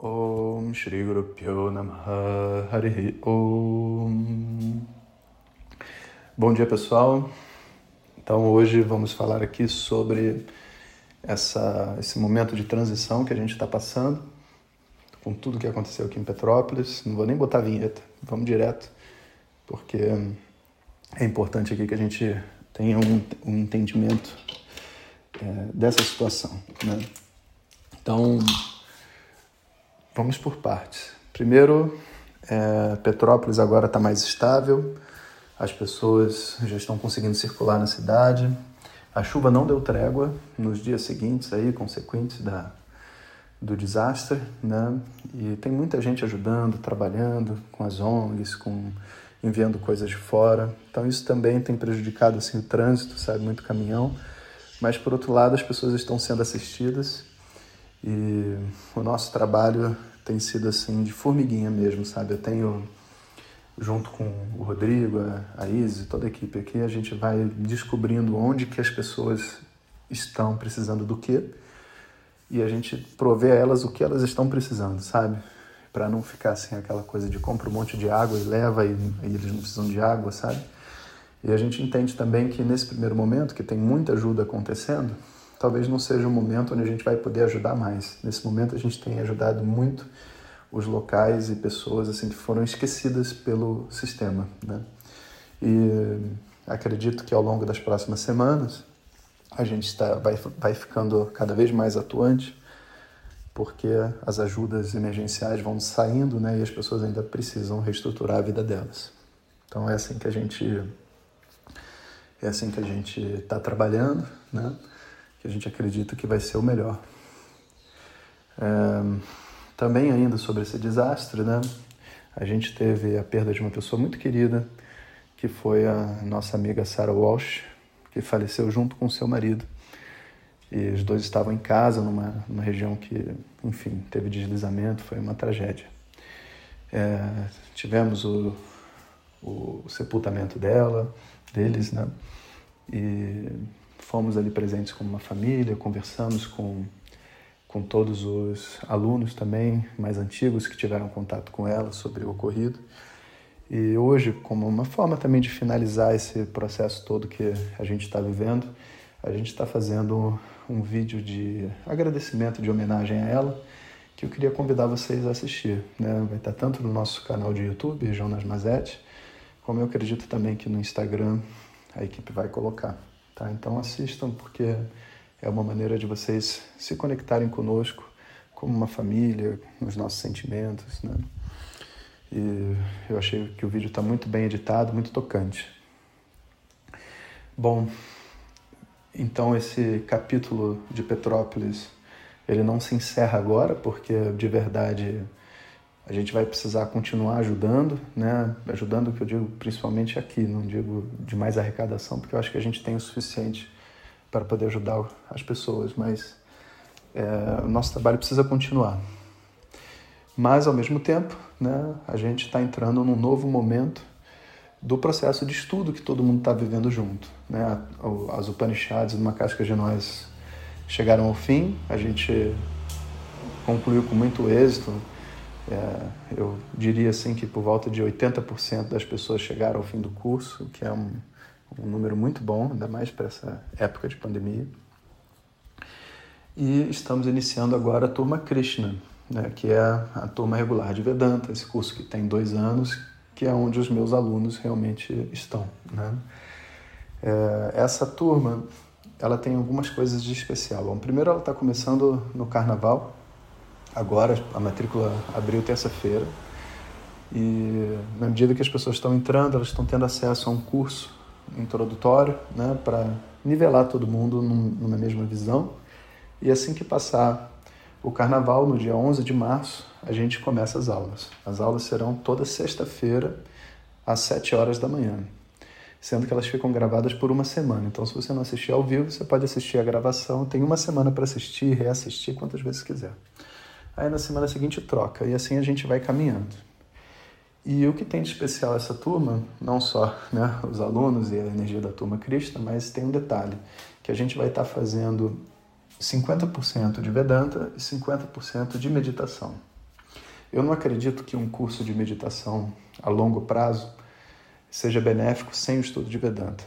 Om Shri Guru Pyo Namaha Om Bom dia pessoal, então hoje vamos falar aqui sobre essa, esse momento de transição que a gente está passando com tudo que aconteceu aqui em Petrópolis, não vou nem botar vinheta, vamos direto, porque é importante aqui que a gente tenha um, um entendimento é, dessa situação, né? Então, Vamos por partes. Primeiro, é, Petrópolis agora está mais estável, as pessoas já estão conseguindo circular na cidade. A chuva não deu trégua nos dias seguintes, aí, consequentes da, do desastre, né? E tem muita gente ajudando, trabalhando com as ONGs, com enviando coisas de fora. Então isso também tem prejudicado assim o trânsito, sabe, muito caminhão. Mas por outro lado, as pessoas estão sendo assistidas e o nosso trabalho tem sido assim de formiguinha mesmo, sabe? Eu tenho junto com o Rodrigo, a Izzy, toda a equipe aqui, a gente vai descobrindo onde que as pessoas estão precisando do quê e a gente provê a elas o que elas estão precisando, sabe? Para não ficar assim aquela coisa de compra um monte de água e leva e, e eles não precisam de água, sabe? E a gente entende também que nesse primeiro momento, que tem muita ajuda acontecendo, talvez não seja o momento onde a gente vai poder ajudar mais. Nesse momento a gente tem ajudado muito os locais e pessoas assim que foram esquecidas pelo sistema, né? E acredito que ao longo das próximas semanas a gente está vai vai ficando cada vez mais atuante porque as ajudas emergenciais vão saindo, né? E as pessoas ainda precisam reestruturar a vida delas. Então é assim que a gente é assim que a gente está trabalhando, né? Que a gente acredita que vai ser o melhor. É, também ainda sobre esse desastre, né? A gente teve a perda de uma pessoa muito querida, que foi a nossa amiga Sarah Walsh, que faleceu junto com seu marido. E os dois estavam em casa, numa, numa região que, enfim, teve deslizamento, foi uma tragédia. É, tivemos o, o sepultamento dela, deles, né? E fomos ali presentes como uma família, conversamos com, com todos os alunos também, mais antigos, que tiveram contato com ela sobre o ocorrido. E hoje, como uma forma também de finalizar esse processo todo que a gente está vivendo, a gente está fazendo um vídeo de agradecimento, de homenagem a ela, que eu queria convidar vocês a assistir. Né? Vai estar tanto no nosso canal de YouTube, Jonas Mazetti, como eu acredito também que no Instagram a equipe vai colocar. Tá? Então assistam porque é uma maneira de vocês se conectarem conosco como uma família, nos nossos sentimentos, né? E eu achei que o vídeo está muito bem editado, muito tocante. Bom, então esse capítulo de Petrópolis, ele não se encerra agora, porque de verdade a gente vai precisar continuar ajudando, né? Ajudando, que eu digo principalmente aqui, não digo de mais arrecadação, porque eu acho que a gente tem o suficiente para poder ajudar as pessoas, mas é, o nosso trabalho precisa continuar. Mas, ao mesmo tempo, né, a gente está entrando num novo momento do processo de estudo que todo mundo está vivendo junto. Né? As Upanishads, uma casca de nós, chegaram ao fim, a gente concluiu com muito êxito é, eu diria assim que por volta de 80% das pessoas chegaram ao fim do curso, que é um, um número muito bom, ainda mais para essa época de pandemia. E estamos iniciando agora a turma Krishna, né, que é a turma regular de Vedanta, esse curso que tem dois anos, que é onde os meus alunos realmente estão. Né? É, essa turma ela tem algumas coisas de especial. Bom, primeiro, ela está começando no Carnaval, agora, a matrícula abriu terça-feira. E na medida que as pessoas estão entrando, elas estão tendo acesso a um curso introdutório, né, para nivelar todo mundo num, numa mesma visão. E assim que passar o carnaval, no dia 11 de março, a gente começa as aulas. As aulas serão toda sexta-feira, às 7 horas da manhã, sendo que elas ficam gravadas por uma semana. Então, se você não assistir ao vivo, você pode assistir a gravação. Tem uma semana para assistir, reassistir quantas vezes quiser. Aí na semana seguinte troca, e assim a gente vai caminhando. E o que tem de especial essa turma, não só né, os alunos e a energia da turma Krishna, mas tem um detalhe, que a gente vai estar fazendo 50% de Vedanta e 50% de meditação. Eu não acredito que um curso de meditação a longo prazo seja benéfico sem o estudo de Vedanta.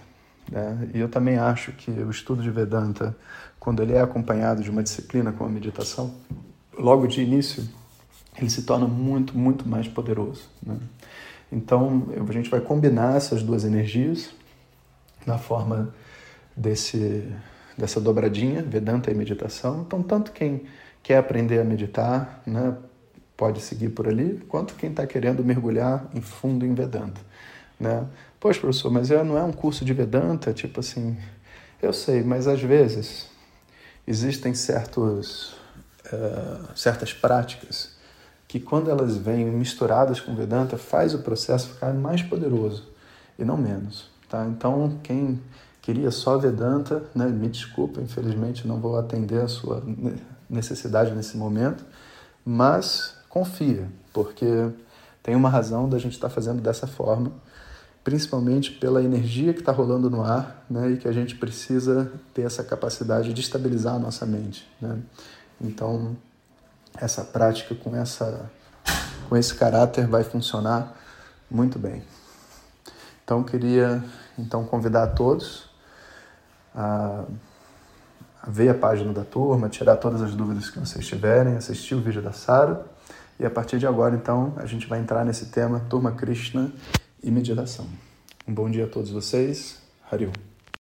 Né? E eu também acho que o estudo de Vedanta, quando ele é acompanhado de uma disciplina como a meditação, logo de início, ele se torna muito, muito mais poderoso. Né? Então, a gente vai combinar essas duas energias na forma desse, dessa dobradinha, Vedanta e meditação. Então, tanto quem quer aprender a meditar, né, pode seguir por ali, quanto quem está querendo mergulhar em fundo em Vedanta. Né? Poxa, professor, mas não é um curso de Vedanta? Tipo assim, eu sei, mas às vezes existem certos, uh, certas práticas que quando elas vêm misturadas com Vedanta, faz o processo ficar mais poderoso e não menos. Tá? Então, quem queria só Vedanta, né, me desculpa, infelizmente não vou atender a sua necessidade nesse momento, mas confia, porque tem uma razão da gente estar tá fazendo dessa forma, principalmente pela energia que está rolando no ar, né, e que a gente precisa ter essa capacidade de estabilizar a nossa mente, né? Então, essa prática com essa com esse caráter vai funcionar muito bem. Então, queria então convidar a todos a ver a página da turma, tirar todas as dúvidas que vocês tiverem, assistir o vídeo da Sara e a partir de agora, então, a gente vai entrar nesse tema Turma Krishna e meditação. Um bom dia a todos vocês. Hariom.